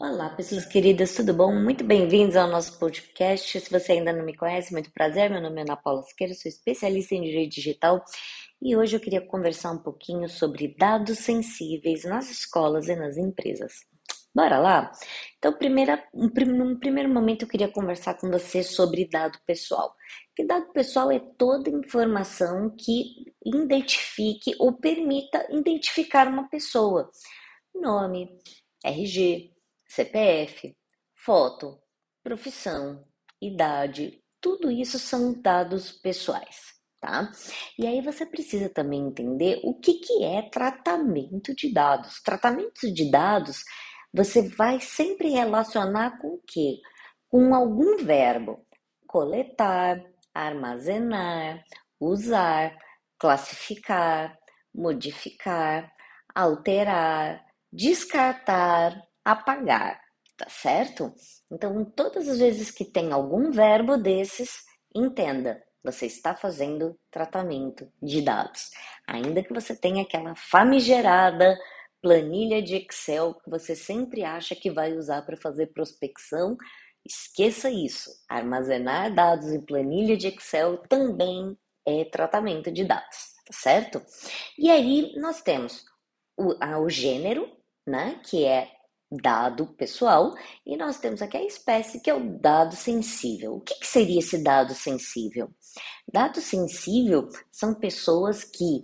Olá, pessoas queridas, tudo bom? Muito bem-vindos ao nosso podcast. Se você ainda não me conhece, muito prazer. Meu nome é Ana Paula Siqueira, sou especialista em direito digital e hoje eu queria conversar um pouquinho sobre dados sensíveis nas escolas e nas empresas. Bora lá? Então, primeira, num primeiro momento, eu queria conversar com você sobre dado pessoal. Que dado pessoal é toda informação que identifique ou permita identificar uma pessoa. Nome, RG, CPF, foto, profissão, idade, tudo isso são dados pessoais, tá? E aí você precisa também entender o que, que é tratamento de dados. Tratamento de dados você vai sempre relacionar com o quê? Com algum verbo. Coletar, armazenar, usar, classificar, modificar, alterar, descartar, apagar, tá certo? Então, todas as vezes que tem algum verbo desses, entenda, você está fazendo tratamento de dados. Ainda que você tenha aquela famigerada planilha de Excel que você sempre acha que vai usar para fazer prospecção, esqueça isso. Armazenar dados em planilha de Excel também é tratamento de dados, tá certo? E aí nós temos o, o gênero, né, que é dado pessoal, e nós temos aqui a espécie que é o dado sensível. O que, que seria esse dado sensível? Dado sensível são pessoas que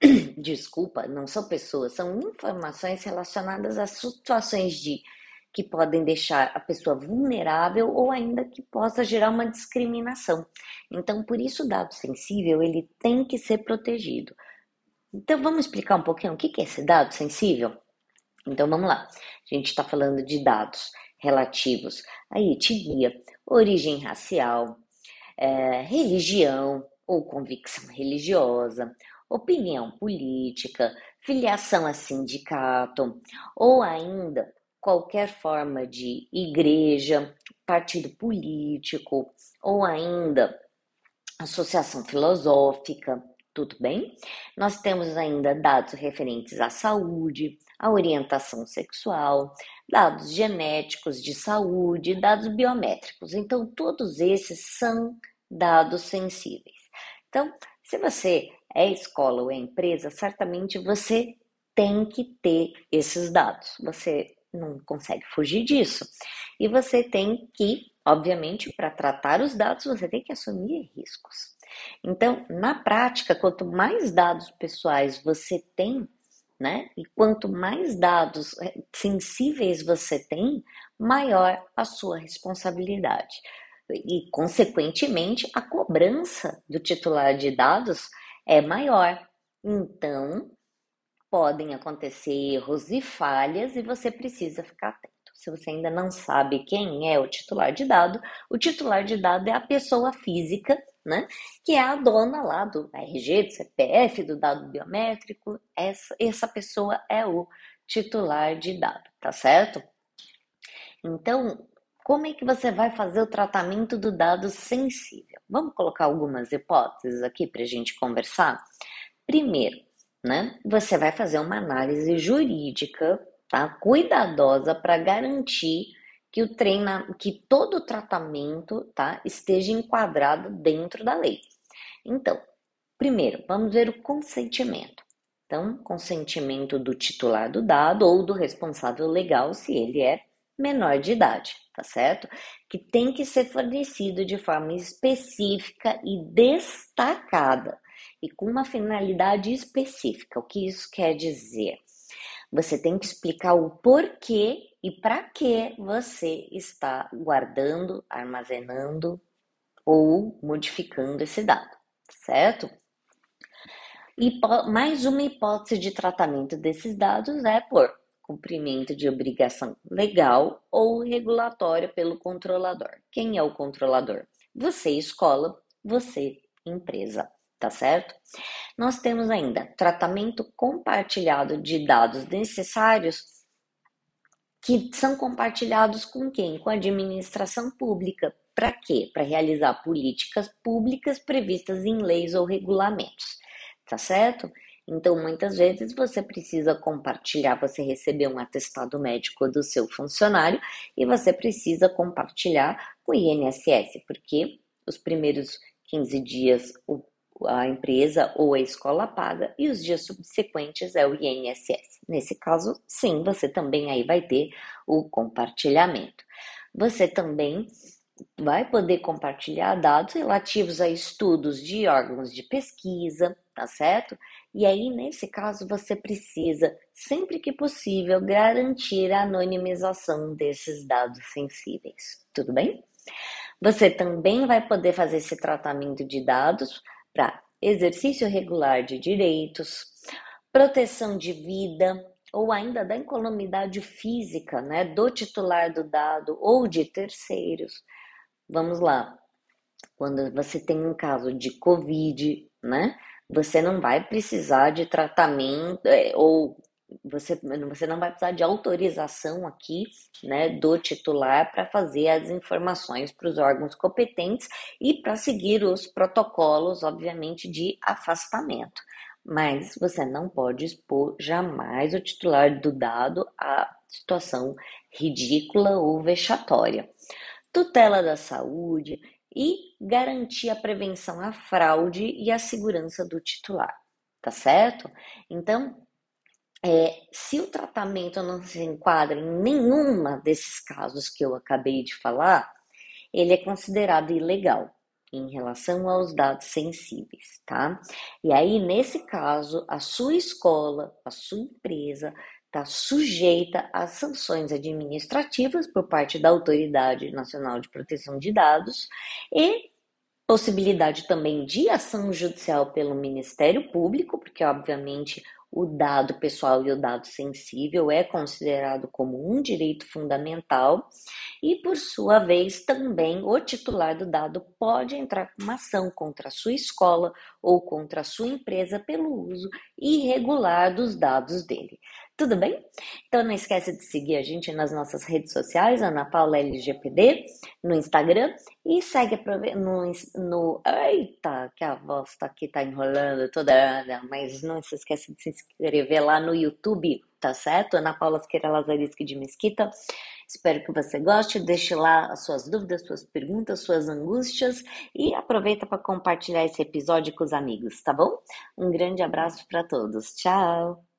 desculpa, não são pessoas, são informações relacionadas a situações de que podem deixar a pessoa vulnerável ou ainda que possa gerar uma discriminação. Então, por isso o dado sensível, ele tem que ser protegido. Então, vamos explicar um pouquinho o que é esse dado sensível? Então vamos lá. A gente está falando de dados relativos à etnia, origem racial, é, religião ou convicção religiosa, opinião política, filiação a sindicato ou ainda qualquer forma de igreja, partido político ou ainda associação filosófica, tudo bem? Nós temos ainda dados referentes à saúde, à orientação sexual, dados genéticos de saúde, dados biométricos. Então, todos esses são dados sensíveis. Então, se você é escola ou é empresa, certamente você tem que ter esses dados. Você não consegue fugir disso. E você tem que, obviamente, para tratar os dados, você tem que assumir riscos. Então, na prática, quanto mais dados pessoais você tem, né? E quanto mais dados eh, sensíveis você tem, maior a sua responsabilidade. E, consequentemente, a cobrança do titular de dados é maior. Então, podem acontecer erros e falhas e você precisa ficar atento. Se você ainda não sabe quem é o titular de dado, o titular de dado é a pessoa física né? Que é a dona lá do RG, do CPF, do dado biométrico. Essa, essa pessoa é o titular de dado, tá certo? Então, como é que você vai fazer o tratamento do dado sensível? Vamos colocar algumas hipóteses aqui para a gente conversar? Primeiro, né? Você vai fazer uma análise jurídica, tá? Cuidadosa para garantir que o treina, que todo o tratamento, tá, esteja enquadrado dentro da lei. Então, primeiro, vamos ver o consentimento. Então, consentimento do titular do dado ou do responsável legal, se ele é menor de idade, tá certo? Que tem que ser fornecido de forma específica e destacada e com uma finalidade específica. O que isso quer dizer? Você tem que explicar o porquê e para que você está guardando, armazenando ou modificando esse dado, certo? E mais uma hipótese de tratamento desses dados é por cumprimento de obrigação legal ou regulatória pelo controlador. Quem é o controlador? Você, escola, você, empresa, tá certo? Nós temos ainda tratamento compartilhado de dados necessários que são compartilhados com quem? Com a administração pública. Para quê? Para realizar políticas públicas previstas em leis ou regulamentos. Tá certo? Então, muitas vezes você precisa compartilhar, você recebeu um atestado médico do seu funcionário e você precisa compartilhar com o INSS, porque os primeiros 15 dias a empresa ou a escola paga e os dias subsequentes é o INSS. Nesse caso, sim, você também aí vai ter o compartilhamento. Você também vai poder compartilhar dados relativos a estudos de órgãos de pesquisa, tá certo? E aí, nesse caso, você precisa, sempre que possível, garantir a anonimização desses dados sensíveis, tudo bem? Você também vai poder fazer esse tratamento de dados para exercício regular de direitos, proteção de vida, ou ainda da incolumidade física, né, do titular do dado ou de terceiros. Vamos lá. Quando você tem um caso de COVID, né, você não vai precisar de tratamento é, ou você, você não vai precisar de autorização aqui, né, do titular para fazer as informações para os órgãos competentes e para seguir os protocolos, obviamente, de afastamento mas você não pode expor jamais o titular do dado a situação ridícula ou vexatória. Tutela da saúde e garantir a prevenção à fraude e a segurança do titular, tá certo? Então, é, se o tratamento não se enquadra em nenhuma desses casos que eu acabei de falar, ele é considerado ilegal em relação aos dados sensíveis, tá? E aí, nesse caso, a sua escola, a sua empresa está sujeita às sanções administrativas por parte da Autoridade Nacional de Proteção de Dados e possibilidade também de ação judicial pelo Ministério Público, porque obviamente o dado pessoal e o dado sensível é considerado como um direito fundamental e, por sua vez, também o titular do dado pode entrar com uma ação contra a sua escola ou contra a sua empresa pelo uso irregular dos dados dele. Tudo bem? Então não esquece de seguir a gente nas nossas redes sociais, Ana Paula LGPD, no Instagram e segue no, no eita, que a voz tá aqui tá enrolando toda, mas não se esquece de se inscrever lá no YouTube, tá certo? Ana Paula Siqueira Lazariski de Mesquita. Espero que você goste, deixe lá as suas dúvidas, suas perguntas, suas angústias e aproveita para compartilhar esse episódio com os amigos, tá bom? Um grande abraço para todos. Tchau.